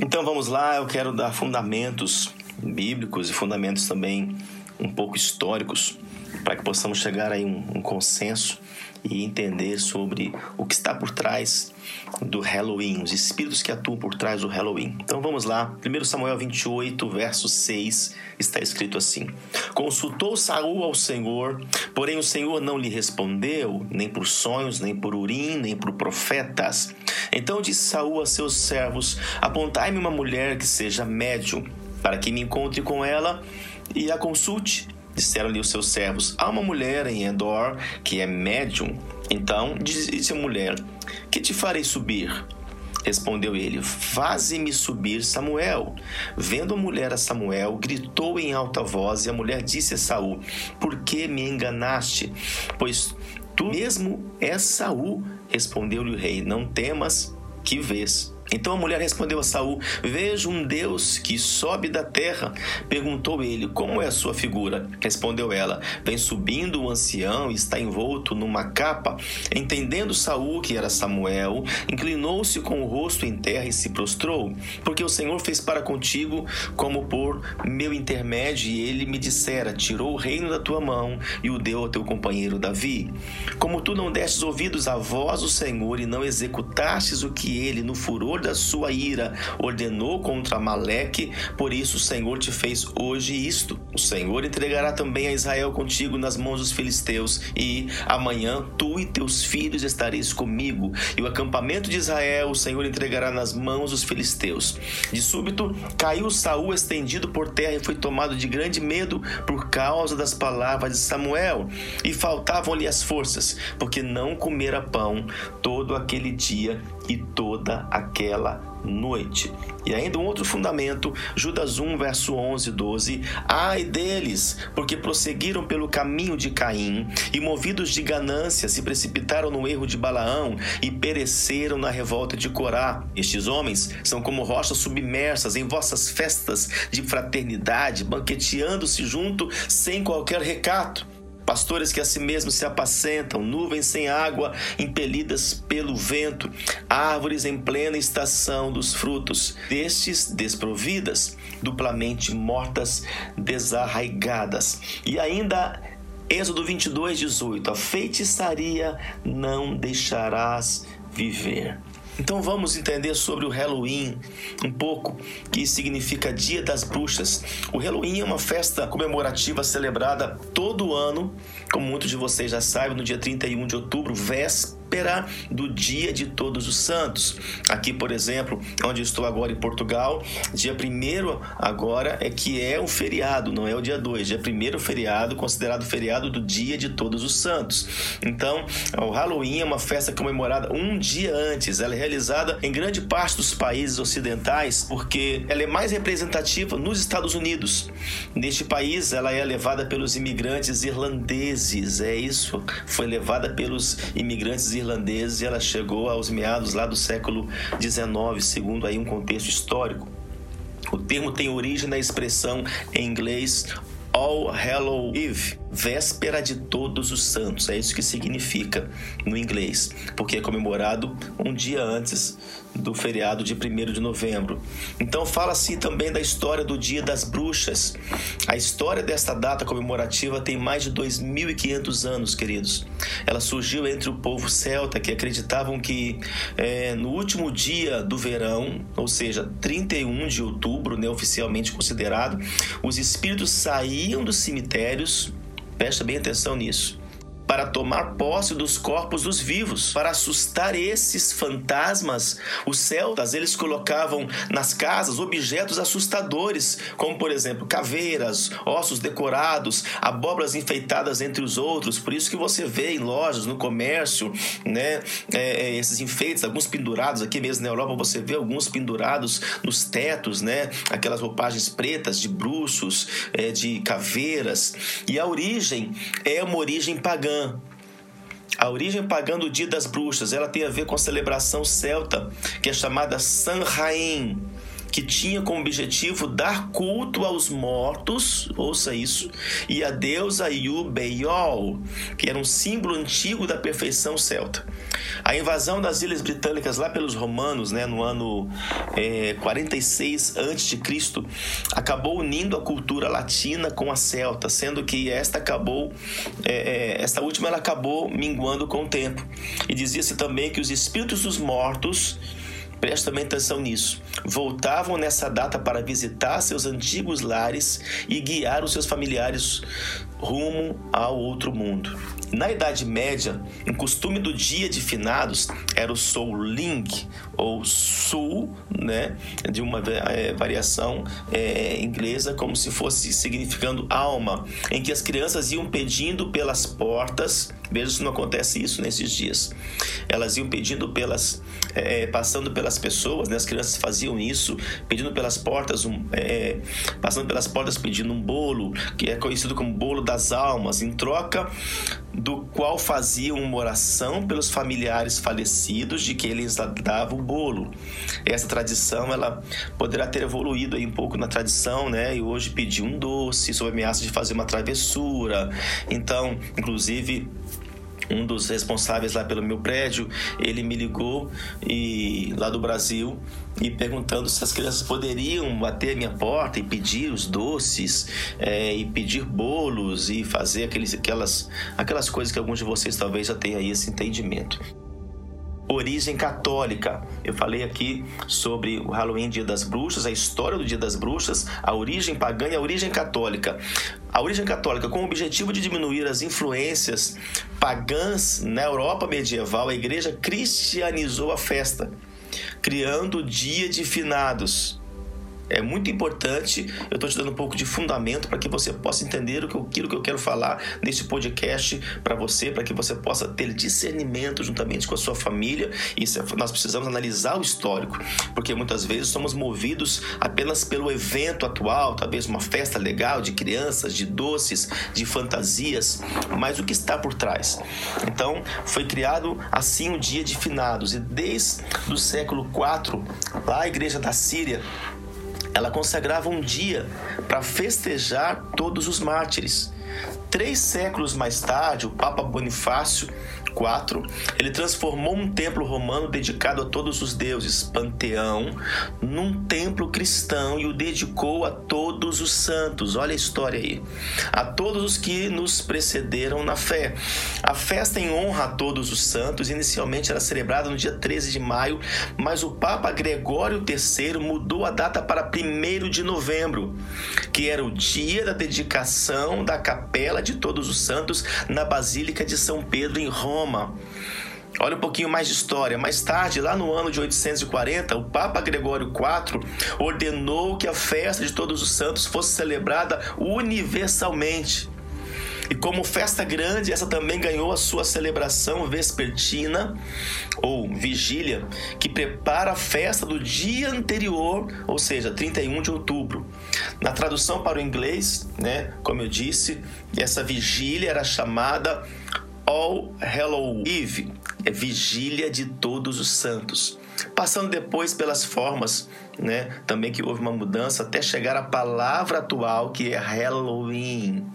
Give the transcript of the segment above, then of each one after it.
Então vamos lá, eu quero dar fundamentos bíblicos e fundamentos também um pouco históricos para que possamos chegar a um, um consenso e entender sobre o que está por trás do Halloween, os espíritos que atuam por trás do Halloween. Então vamos lá, 1 Samuel 28, verso 6, está escrito assim: Consultou Saul ao Senhor, porém o Senhor não lhe respondeu, nem por sonhos, nem por urim, nem por profetas. Então disse Saul a seus servos: Apontai-me uma mulher que seja médium, para que me encontre com ela e a consulte. Disseram-lhe os seus servos: Há uma mulher em Endor que é médium. Então disse a mulher: Que te farei subir? Respondeu ele: Faze-me subir Samuel. Vendo a mulher a Samuel, gritou em alta voz, e a mulher disse a Saul: Por que me enganaste? Pois tu mesmo és Saul. Respondeu-lhe o rei: Não temas, que vês? Então a mulher respondeu a Saul: Vejo um Deus que sobe da terra. Perguntou ele: Como é a sua figura? Respondeu ela: Vem subindo o ancião e está envolto numa capa. Entendendo Saul que era Samuel, inclinou-se com o rosto em terra e se prostrou, porque o Senhor fez para contigo como por meu intermédio, e ele me dissera: Tirou o reino da tua mão e o deu ao teu companheiro Davi. Como tu não destes ouvidos à voz do Senhor e não executastes o que ele no furor da sua ira ordenou contra Maleque, por isso o Senhor te fez hoje isto. O Senhor entregará também a Israel contigo nas mãos dos filisteus, e amanhã tu e teus filhos estareis comigo, e o acampamento de Israel o Senhor entregará nas mãos dos filisteus. De súbito caiu Saul estendido por terra e foi tomado de grande medo por causa das palavras de Samuel, e faltavam-lhe as forças, porque não comera pão todo aquele dia e toda aquela noite. E ainda um outro fundamento, Judas 1, verso 11 e 12. Ai deles, porque prosseguiram pelo caminho de Caim e, movidos de ganância, se precipitaram no erro de Balaão e pereceram na revolta de Corá. Estes homens são como rochas submersas em vossas festas de fraternidade, banqueteando-se junto sem qualquer recato pastores que a si mesmos se apacentam, nuvens sem água, impelidas pelo vento, árvores em plena estação dos frutos, destes desprovidas, duplamente mortas, desarraigadas. E ainda Êxodo 22, 18: A feitiçaria não deixarás viver. Então vamos entender sobre o Halloween um pouco, que significa Dia das Bruxas. O Halloween é uma festa comemorativa celebrada todo ano, como muitos de vocês já sabem, no dia 31 de outubro, véspera véspera do dia de Todos os Santos. Aqui, por exemplo, onde estou agora em Portugal, dia 1 agora é que é um feriado, não é o dia 2, dia 1 feriado, considerado feriado do dia de Todos os Santos. Então, o Halloween é uma festa comemorada um dia antes, ela é realizada em grande parte dos países ocidentais, porque ela é mais representativa nos Estados Unidos. Neste país, ela é levada pelos imigrantes irlandeses, é isso, foi levada pelos imigrantes e ela chegou aos meados lá do século XIX, segundo aí um contexto histórico. O termo tem origem na expressão em inglês All Hallow Eve, véspera de todos os santos. É isso que significa no inglês, porque é comemorado um dia antes do feriado de 1 de novembro. Então fala-se também da história do Dia das Bruxas. A história desta data comemorativa tem mais de 2.500 anos, queridos. Ela surgiu entre o povo celta que acreditavam que é, no último dia do verão, ou seja, 31 de outubro, né, oficialmente considerado, os espíritos saíam dos cemitérios. Presta bem atenção nisso para tomar posse dos corpos dos vivos, para assustar esses fantasmas. Os celtas, eles colocavam nas casas objetos assustadores, como por exemplo, caveiras, ossos decorados, abóboras enfeitadas entre os outros. Por isso que você vê em lojas, no comércio, né, é, é esses enfeites, alguns pendurados aqui mesmo na Europa, você vê alguns pendurados nos tetos, né, aquelas roupagens pretas de bruxos, é, de caveiras. E a origem é uma origem pagã a origem pagã do Dia das Bruxas, ela tem a ver com a celebração celta, que é chamada Samhain. Que tinha como objetivo dar culto aos mortos, ouça isso, e a deusa Yubeyol, que era um símbolo antigo da perfeição celta. A invasão das Ilhas Britânicas lá pelos romanos, né, no ano é, 46 a.C., acabou unindo a cultura latina com a celta, sendo que esta acabou, é, é, esta última ela acabou minguando com o tempo. E dizia-se também que os espíritos dos mortos Presta também atenção nisso. Voltavam nessa data para visitar seus antigos lares e guiar os seus familiares rumo ao outro mundo. Na Idade Média, um costume do dia de finados era o Souling, ou Sul, né, de uma é, variação é, inglesa, como se fosse significando alma, em que as crianças iam pedindo pelas portas. Veja se não acontece isso nesses dias. Elas iam pedindo pelas, é, passando pelas pessoas, né? as crianças faziam isso, pedindo pelas portas, um, passando pelas portas pedindo um bolo, que é conhecido como bolo das almas, em troca do qual faziam uma oração pelos familiares falecidos de que eles davam o bolo. Essa tradição ela poderá ter evoluído aí um pouco na tradição, né? E hoje pedir um doce sob ameaça de fazer uma travessura. Então, inclusive um dos responsáveis lá pelo meu prédio, ele me ligou e lá do Brasil e perguntando se as crianças poderiam bater a minha porta e pedir os doces é, e pedir bolos e fazer aqueles, aquelas, aquelas coisas que alguns de vocês talvez já tenham aí esse entendimento origem católica. Eu falei aqui sobre o Halloween, Dia das Bruxas, a história do Dia das Bruxas, a origem pagã e a origem católica. A origem católica, com o objetivo de diminuir as influências pagãs na Europa medieval, a igreja cristianizou a festa, criando o Dia de Finados é muito importante. Eu estou te dando um pouco de fundamento para que você possa entender o que, aquilo que eu quero falar nesse podcast para você, para que você possa ter discernimento juntamente com a sua família. E nós precisamos analisar o histórico, porque muitas vezes somos movidos apenas pelo evento atual, talvez uma festa legal de crianças, de doces, de fantasias, mas o que está por trás. Então, foi criado assim o dia de finados, e desde o século IV, lá a igreja da Síria ela consagrava um dia para festejar todos os mártires. Três séculos mais tarde, o Papa Bonifácio 4, ele transformou um templo romano dedicado a todos os deuses, panteão, num templo cristão e o dedicou a todos os santos. Olha a história aí. A todos os que nos precederam na fé. A festa em honra a todos os santos inicialmente era celebrada no dia 13 de maio, mas o Papa Gregório III mudou a data para 1 de novembro, que era o dia da dedicação da capela de todos os santos na Basílica de São Pedro em Roma Roma. Olha um pouquinho mais de história. Mais tarde, lá no ano de 840, o Papa Gregório IV ordenou que a festa de Todos os Santos fosse celebrada universalmente. E como festa grande, essa também ganhou a sua celebração vespertina ou vigília, que prepara a festa do dia anterior, ou seja, 31 de outubro. Na tradução para o inglês, né, como eu disse, essa vigília era chamada All Hallow Eve, é vigília de todos os santos. Passando depois pelas formas, né, também que houve uma mudança até chegar à palavra atual que é Halloween.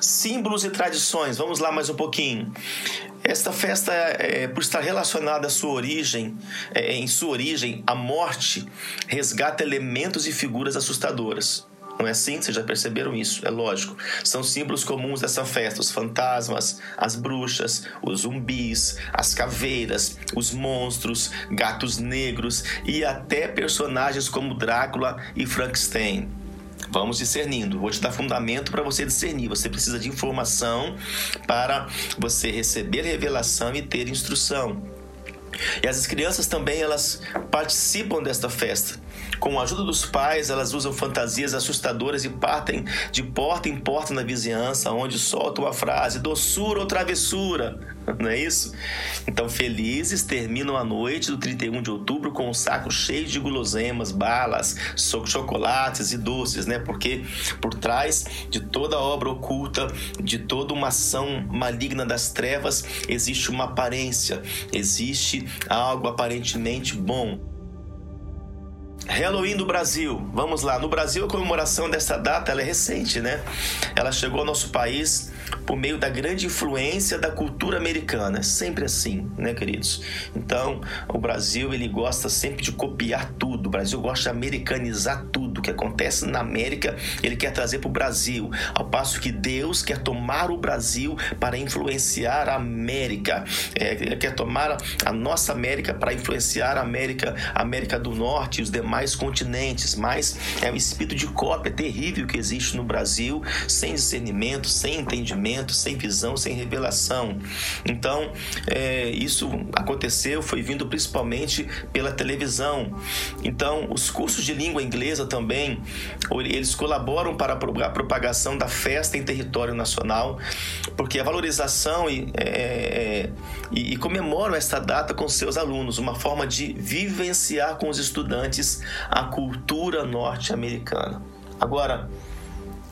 Símbolos e tradições, vamos lá mais um pouquinho. Esta festa, é, por estar relacionada à sua origem, é, em sua origem, a morte resgata elementos e figuras assustadoras. Não é assim? Vocês já perceberam isso? É lógico. São símbolos comuns dessa festa: os fantasmas, as bruxas, os zumbis, as caveiras, os monstros, gatos negros e até personagens como Drácula e Frankenstein. Vamos discernindo. Vou te dar fundamento para você discernir. Você precisa de informação para você receber revelação e ter instrução. E as crianças também elas participam desta festa. Com a ajuda dos pais, elas usam fantasias assustadoras e partem de porta em porta na vizinhança, onde soltam a frase doçura ou travessura. Não é isso? Então, felizes terminam a noite do 31 de outubro com um saco cheio de guloseimas, balas, chocolates e doces, né? Porque por trás de toda obra oculta, de toda uma ação maligna das trevas, existe uma aparência, existe algo aparentemente bom. Halloween do Brasil. Vamos lá. No Brasil, a comemoração dessa data é recente, né? Ela chegou ao nosso país por meio da grande influência da cultura americana. Sempre assim, né, queridos? Então, o Brasil, ele gosta sempre de copiar tudo. O Brasil gosta de americanizar tudo. Que acontece na América, ele quer trazer para o Brasil. Ao passo que Deus quer tomar o Brasil para influenciar a América. É, ele quer tomar a nossa América para influenciar a América, a América do Norte e os demais mais continentes, mas é um espírito de cópia terrível que existe no Brasil, sem discernimento, sem entendimento, sem visão, sem revelação. Então, é, isso aconteceu, foi vindo principalmente pela televisão. Então, os cursos de língua inglesa também, eles colaboram para a propagação da festa em território nacional, porque a valorização e, é, é, e, e comemoram esta data com seus alunos, uma forma de vivenciar com os estudantes a cultura norte-americana. Agora,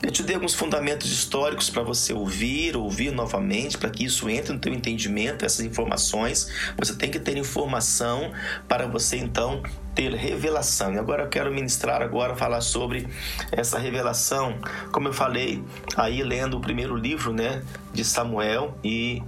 eu te dei alguns fundamentos históricos para você ouvir, ouvir novamente, para que isso entre no teu entendimento, essas informações. Você tem que ter informação para você então ter revelação. E agora eu quero ministrar agora falar sobre essa revelação, como eu falei aí lendo o primeiro livro, né, de Samuel e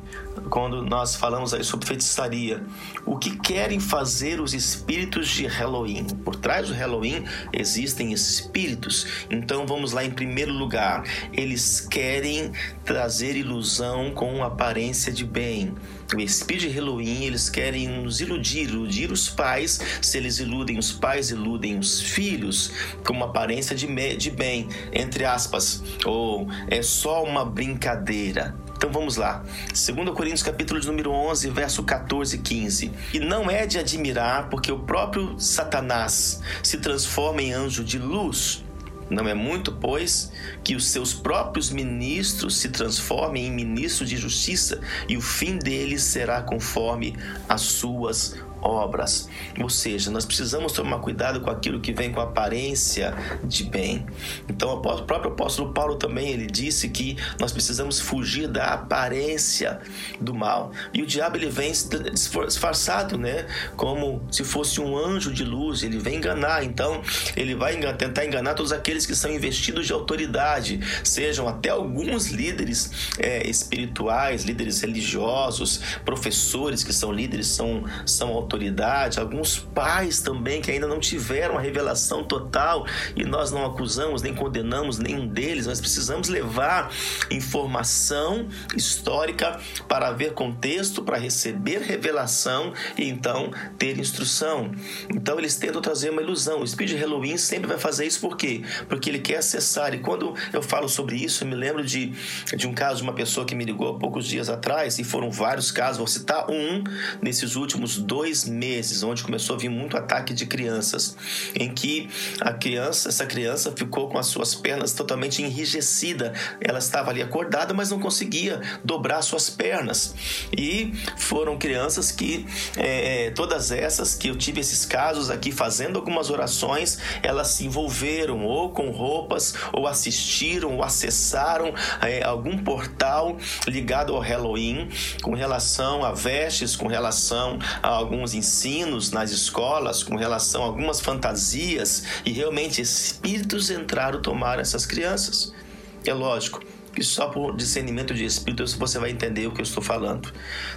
quando nós falamos aí sobre feitiçaria, o que querem fazer os espíritos de Halloween? Por trás do Halloween existem espíritos. Então vamos lá em primeiro lugar, eles querem trazer ilusão com aparência de bem. O espírito de Halloween, eles querem nos iludir, iludir os pais. Se eles iludem os pais, iludem os filhos com uma aparência de, de bem, entre aspas. Ou é só uma brincadeira. Então vamos lá. 2 Coríntios capítulo de número 11, verso 14 e 15. E não é de admirar, porque o próprio Satanás se transforma em anjo de luz. Não é muito, pois, que os seus próprios ministros se transformem em ministros de justiça, e o fim deles será conforme as suas obras. Ou seja, nós precisamos tomar cuidado com aquilo que vem com aparência de bem. Então, o próprio apóstolo Paulo também ele disse que nós precisamos fugir da aparência do mal. E o diabo ele vem disfarçado, né, como se fosse um anjo de luz, ele vem enganar. Então, ele vai tentar enganar todos aqueles que são investidos de autoridade, sejam até alguns líderes é, espirituais, líderes religiosos, professores que são líderes, são, são autoridade, alguns pais também que ainda não tiveram a revelação total e nós não acusamos nem condenamos nenhum deles, nós precisamos levar informação histórica para ver contexto, para receber revelação e então ter instrução. Então eles tentam trazer uma ilusão. O de Halloween sempre vai fazer isso por quê? Porque ele quer acessar. E quando eu falo sobre isso, eu me lembro de, de um caso de uma pessoa que me ligou há poucos dias atrás, e foram vários casos, vou citar um nesses últimos dois meses, onde começou a vir muito ataque de crianças, em que a criança, essa criança ficou com as suas pernas totalmente enrijecida. Ela estava ali acordada, mas não conseguia dobrar suas pernas. E foram crianças que, é, é, todas essas que eu tive esses casos aqui fazendo algumas orações, elas se envolveram ou com roupas, ou assistiram, ou acessaram é, algum portal ligado ao Halloween com relação a vestes, com relação a alguns alguns ensinos nas escolas com relação a algumas fantasias e realmente espíritos entraram tomar essas crianças. É lógico que só por discernimento de espírito você vai entender o que eu estou falando.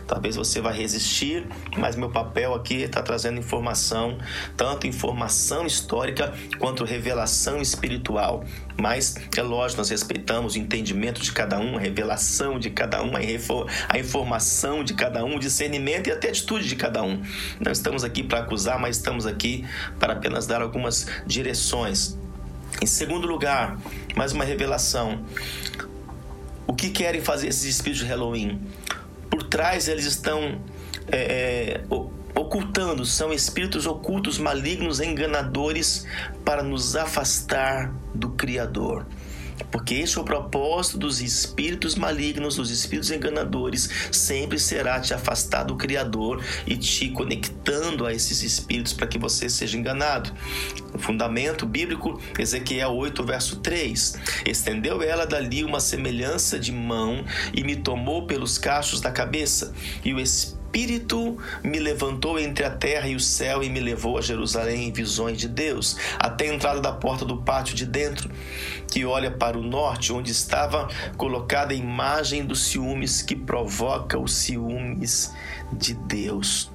Talvez você vai resistir, mas meu papel aqui está trazendo informação, tanto informação histórica quanto revelação espiritual. Mas é lógico, nós respeitamos o entendimento de cada um, a revelação de cada um, a informação de cada um, o discernimento e até a atitude de cada um. Não estamos aqui para acusar, mas estamos aqui para apenas dar algumas direções. Em segundo lugar, mais uma revelação. O que querem fazer esses espíritos de Halloween? Por trás eles estão é, é ocultando, são espíritos ocultos, malignos, enganadores para nos afastar do Criador. Porque esse é o propósito dos espíritos malignos, dos espíritos enganadores, sempre será te afastar do Criador e te conectando a esses espíritos para que você seja enganado. O fundamento bíblico, Ezequiel 8, verso 3: Estendeu ela dali uma semelhança de mão e me tomou pelos cachos da cabeça, e o Espírito me levantou entre a terra e o céu e me levou a Jerusalém em visões de Deus, até a entrada da porta do pátio de dentro, que olha para o norte, onde estava colocada a imagem dos ciúmes que provoca os ciúmes de Deus.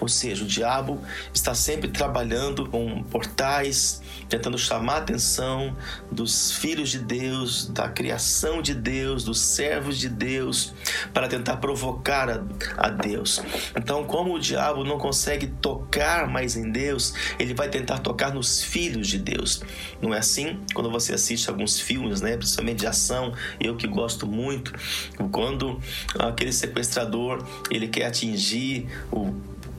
Ou seja, o diabo está sempre trabalhando com portais, tentando chamar a atenção dos filhos de Deus, da criação de Deus, dos servos de Deus, para tentar provocar a, a Deus. Então, como o diabo não consegue tocar mais em Deus, ele vai tentar tocar nos filhos de Deus. Não é assim? Quando você assiste alguns filmes, né, principalmente de ação, eu que gosto muito, quando aquele sequestrador ele quer atingir o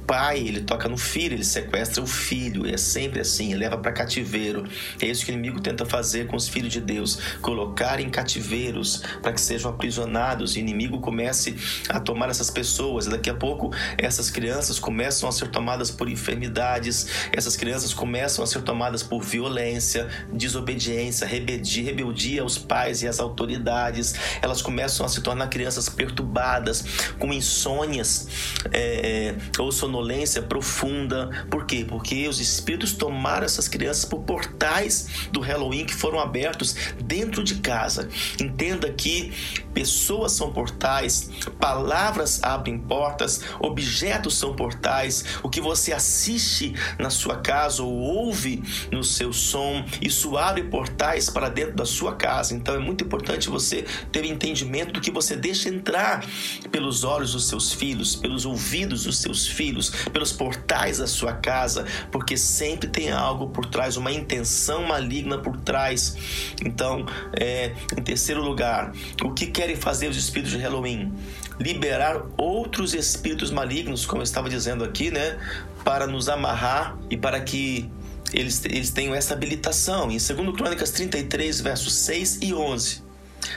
pai, ele toca no filho, ele sequestra o filho. É sempre assim, leva para cativeiro. É isso que o inimigo tenta fazer com os filhos de Deus, colocar em cativeiros para que sejam aprisionados. E o inimigo comece a tomar essas pessoas. E daqui a pouco essas crianças começam a ser tomadas por enfermidades, essas crianças começam a ser tomadas por violência, desobediência, rebeldia, aos pais e às autoridades. Elas começam a se tornar crianças perturbadas, com insônias é, ou sonolência sonolência profunda. Por quê? Porque os espíritos tomaram essas crianças por portais do Halloween que foram abertos dentro de casa. Entenda que pessoas são portais, palavras abrem portas, objetos são portais. O que você assiste na sua casa ou ouve no seu som, isso abre portais para dentro da sua casa. Então é muito importante você ter entendimento do que você deixa entrar pelos olhos dos seus filhos, pelos ouvidos dos seus filhos pelos portais da sua casa, porque sempre tem algo por trás, uma intenção maligna por trás. Então, é, em terceiro lugar, o que querem fazer os espíritos de Halloween? Liberar outros espíritos malignos, como eu estava dizendo aqui, né? Para nos amarrar e para que eles, eles tenham essa habilitação. Em 2 Crônicas 33, versos 6 e 11.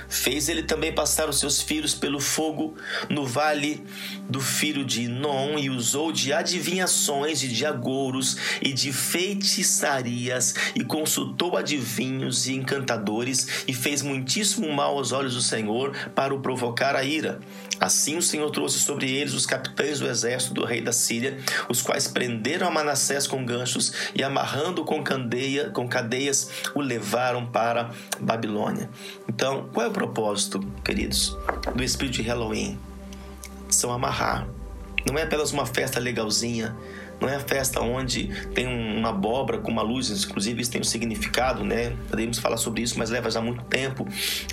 Fez ele também passar os seus filhos pelo fogo no vale do filho de Non e usou de adivinhações e de agouros e de feitiçarias e consultou adivinhos e encantadores e fez muitíssimo mal aos olhos do Senhor para o provocar a ira. Assim o Senhor trouxe sobre eles os capitães do exército do rei da Síria, os quais prenderam a Manassés com ganchos e amarrando com, candeia, com cadeias o levaram para Babilônia. Então, qual é o propósito, queridos, do espírito de Halloween? São amarrar. Não é apenas uma festa legalzinha, não é a festa onde tem uma abóbora com uma luz, inclusive isso tem um significado, né? Podemos falar sobre isso, mas leva já muito tempo.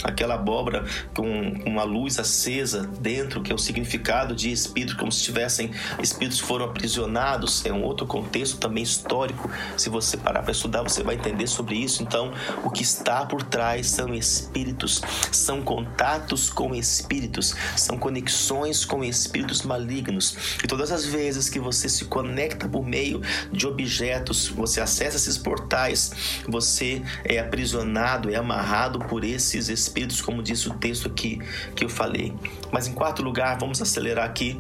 Aquela abóbora com uma luz acesa dentro, que é o significado de espírito, como se tivessem espíritos foram aprisionados. É um outro contexto também histórico. Se você parar para estudar, você vai entender sobre isso. Então, o que está por trás são espíritos, são contatos com espíritos, são conexões com espíritos malignos. E todas as vezes que você se conecta conecta por meio de objetos, você acessa esses portais, você é aprisionado, é amarrado por esses espíritos, como diz o texto aqui que eu falei. Mas em quarto lugar, vamos acelerar aqui.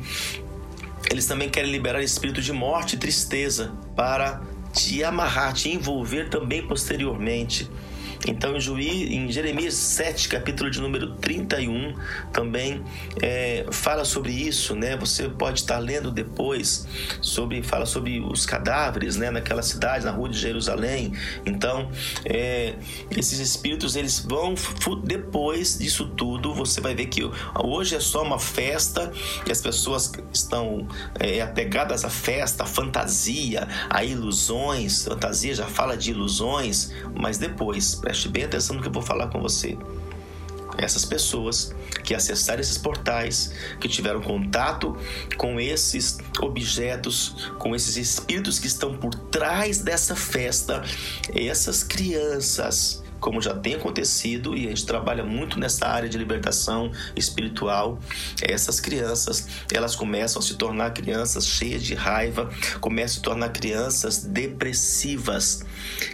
Eles também querem liberar espírito de morte e tristeza para te amarrar, te envolver também posteriormente. Então, em, Juí, em Jeremias 7, capítulo de número 31, também é, fala sobre isso, né? Você pode estar lendo depois sobre, fala sobre os cadáveres, né? Naquela cidade, na rua de Jerusalém. Então, é, esses espíritos, eles vão, depois disso tudo, você vai ver que hoje é só uma festa e as pessoas estão é, apegadas à festa, à fantasia, a ilusões. Fantasia já fala de ilusões, mas depois, Preste bem atenção no que eu vou falar com você. Essas pessoas que acessaram esses portais, que tiveram contato com esses objetos, com esses espíritos que estão por trás dessa festa, essas crianças como já tem acontecido e a gente trabalha muito nessa área de libertação espiritual, essas crianças, elas começam a se tornar crianças cheias de raiva, começam a se tornar crianças depressivas,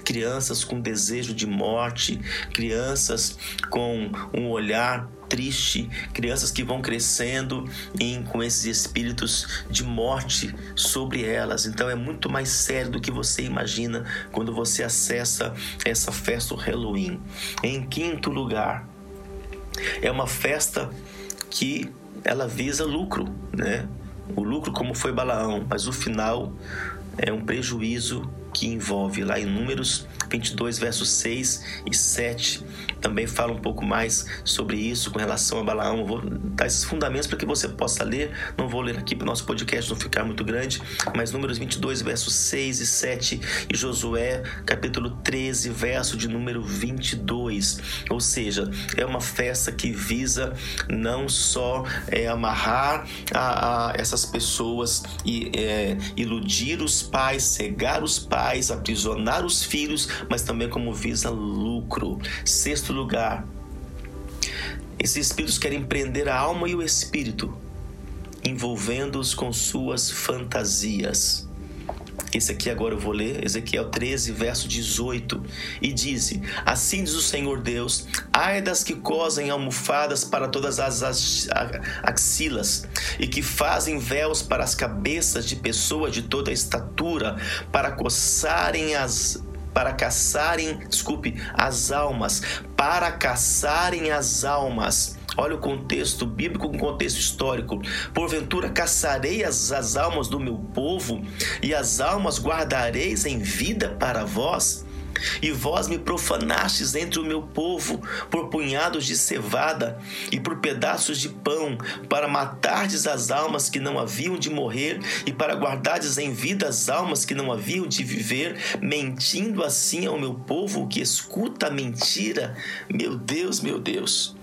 crianças com desejo de morte, crianças com um olhar triste, crianças que vão crescendo em, com esses espíritos de morte sobre elas. Então é muito mais sério do que você imagina quando você acessa essa festa do Halloween. Em quinto lugar, é uma festa que ela visa lucro, né? o lucro como foi Balaão, mas o final é um prejuízo que envolve lá em Números 22, versos 6 e 7. Também fala um pouco mais sobre isso com relação a Balaão. Eu vou dar esses fundamentos para que você possa ler. Não vou ler aqui para o nosso podcast não ficar muito grande, mas Números 22, versos 6 e 7 e Josué, capítulo 13, verso de número 22. Ou seja, é uma festa que visa não só é, amarrar a, a essas pessoas e é, iludir os pais, cegar os pais aprisionar os filhos, mas também como visa lucro. Sexto lugar, esses espíritos querem prender a alma e o espírito, envolvendo-os com suas fantasias. Esse aqui agora eu vou ler, Ezequiel 13, verso 18. E diz: Assim diz o Senhor Deus: ai das que cosem almofadas para todas as axilas, e que fazem véus para as cabeças de pessoas de toda a estatura, para coçarem as para caçarem, desculpe, as almas, para caçarem as almas Olha o contexto bíblico, o contexto histórico. Porventura caçarei as almas do meu povo e as almas guardareis em vida para vós? E vós me profanastes entre o meu povo por punhados de cevada e por pedaços de pão, para matardes as almas que não haviam de morrer e para guardardes em vida as almas que não haviam de viver, mentindo assim ao meu povo que escuta a mentira. Meu Deus, meu Deus.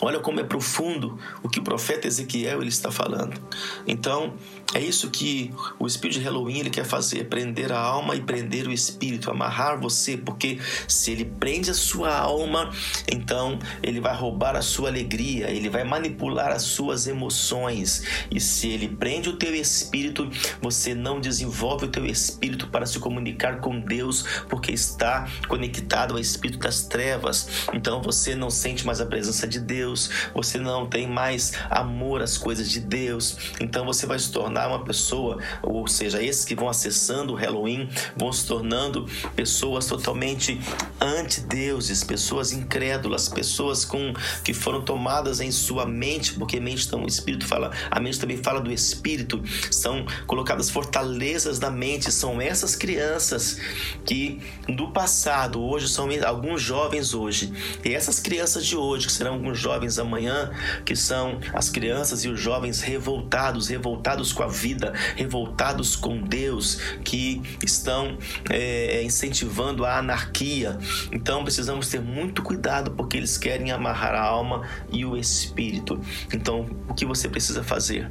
Olha como é profundo o que o profeta Ezequiel ele está falando. Então, é isso que o espírito de Halloween ele quer fazer, prender a alma e prender o espírito, amarrar você, porque se ele prende a sua alma, então ele vai roubar a sua alegria, ele vai manipular as suas emoções. E se ele prende o teu espírito, você não desenvolve o teu espírito para se comunicar com Deus, porque está conectado ao espírito das trevas. Então você não sente mais a presença de Deus, você não tem mais amor às coisas de Deus. Então você vai se tornar uma pessoa, ou seja, esses que vão acessando o Halloween vão se tornando pessoas totalmente anti-deuses, pessoas incrédulas, pessoas com que foram tomadas em sua mente, porque mente o espírito fala, a mente também fala do espírito, são colocadas fortalezas da mente, são essas crianças que do passado, hoje são alguns jovens hoje, e essas crianças de hoje, que serão alguns jovens amanhã, que são as crianças e os jovens revoltados, revoltados com a vida, revoltados com Deus, que estão é, incentivando a anarquia. Então precisamos ter muito cuidado porque eles querem amarrar a alma e o espírito. Então, o que você precisa fazer?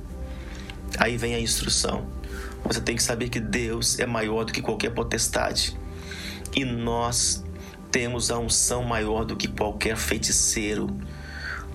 Aí vem a instrução. Você tem que saber que Deus é maior do que qualquer potestade. E nós temos a unção maior do que qualquer feiticeiro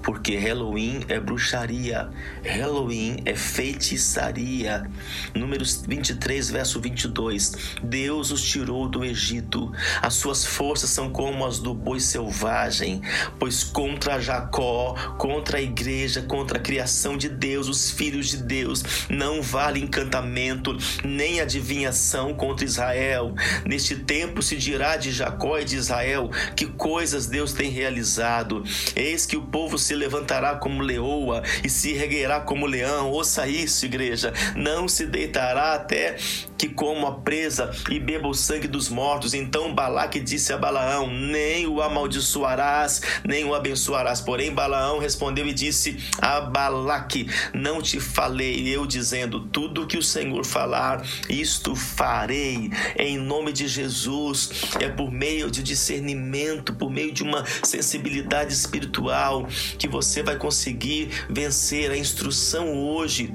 porque Halloween é bruxaria, Halloween é feitiçaria. Números 23, verso 22. Deus os tirou do Egito, as suas forças são como as do boi selvagem, pois contra Jacó, contra a igreja, contra a criação de Deus, os filhos de Deus, não vale encantamento, nem adivinhação contra Israel. Neste tempo se dirá de Jacó e de Israel que coisas Deus tem realizado. Eis que o povo se se levantará como leoa e se erguerá como leão. Ouça isso, igreja. Não se deitará até que coma a presa e beba o sangue dos mortos. Então Balaque disse a Balaão: Nem o amaldiçoarás, nem o abençoarás. Porém, Balaão respondeu e disse a Balaque: Não te falei eu dizendo tudo que o Senhor falar, isto farei. Em nome de Jesus, é por meio de discernimento, por meio de uma sensibilidade espiritual que você vai conseguir vencer. A instrução hoje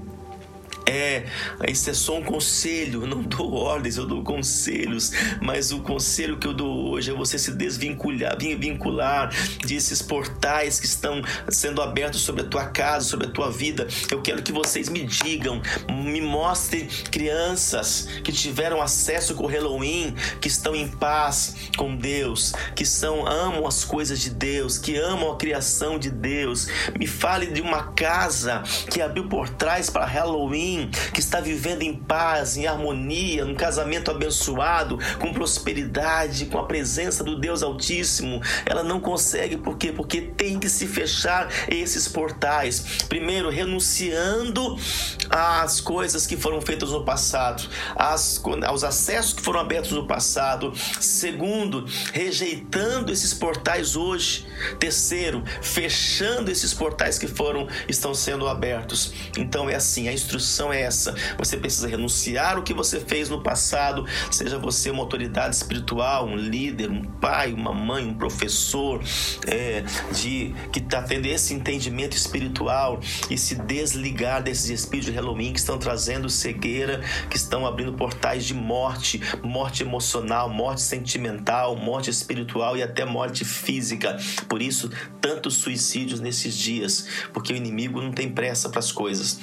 é, isso é só um conselho, eu não dou ordens, eu dou conselhos, mas o conselho que eu dou hoje é você se desvincular, vincular desses portais que estão sendo abertos sobre a tua casa, sobre a tua vida. Eu quero que vocês me digam, me mostrem crianças que tiveram acesso com o Halloween, que estão em paz com Deus, que são amam as coisas de Deus, que amam a criação de Deus. Me fale de uma casa que abriu portais para Halloween Que está vivendo em paz, em harmonia, num casamento abençoado, com prosperidade, com a presença do Deus Altíssimo, ela não consegue, por quê? Porque tem que se fechar esses portais. Primeiro, renunciando às coisas que foram feitas no passado, às, aos acessos que foram abertos no passado. Segundo, rejeitando esses portais hoje. Terceiro, fechando esses portais que foram estão sendo abertos. Então é assim, a instrução é essa. Você precisa renunciar o que você fez no passado, seja você uma autoridade espiritual, um líder, um pai, uma mãe, um professor, é, de que está tendo esse entendimento espiritual e se desligar desses espíritos de Halloween que estão trazendo cegueira, que estão abrindo portais de morte, morte emocional, morte sentimental, morte espiritual e até morte física. Por isso, tantos suicídios nesses dias, porque o inimigo não tem pressa para as coisas.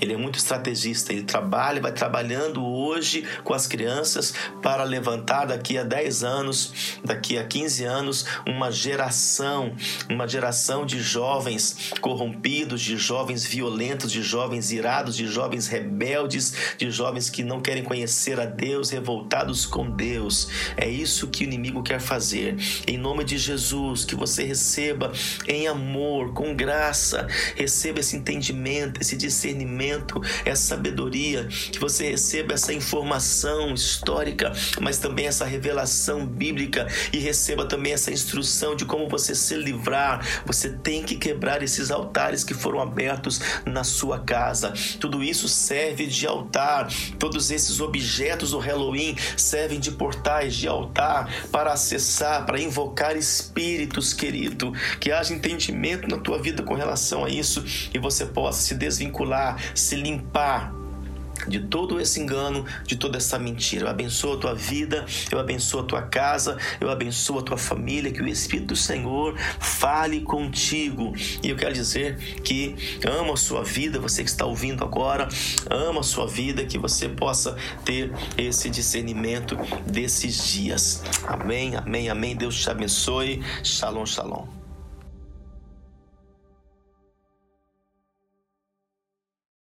Ele é muito estrategista, ele trabalha, vai trabalhando hoje com as crianças para levantar daqui a 10 anos, daqui a 15 anos, uma geração, uma geração de jovens corrompidos, de jovens violentos, de jovens irados, de jovens rebeldes, de jovens que não querem conhecer a Deus, revoltados com Deus. É isso que o inimigo quer fazer. Em nome de Jesus, que você receba em amor, com graça, receba esse entendimento, esse discernimento, essa sabedoria, que você receba essa informação histórica, mas também essa revelação bíblica e receba também essa instrução de como você se livrar. Você tem que quebrar esses altares que foram abertos na sua casa. Tudo isso serve de altar. Todos esses objetos do Halloween servem de portais de altar para acessar, para invocar espíritos, querido. Que haja entendimento na tua vida com relação a isso e você possa se desvincular, se limpar de todo esse engano, de toda essa mentira. Eu abençoo a tua vida, eu abençoo a tua casa, eu abençoo a tua família, que o Espírito do Senhor fale contigo. E eu quero dizer que amo a sua vida, você que está ouvindo agora, ama a sua vida, que você possa ter esse discernimento desses dias. Amém, amém, amém. Deus te abençoe. Shalom, shalom.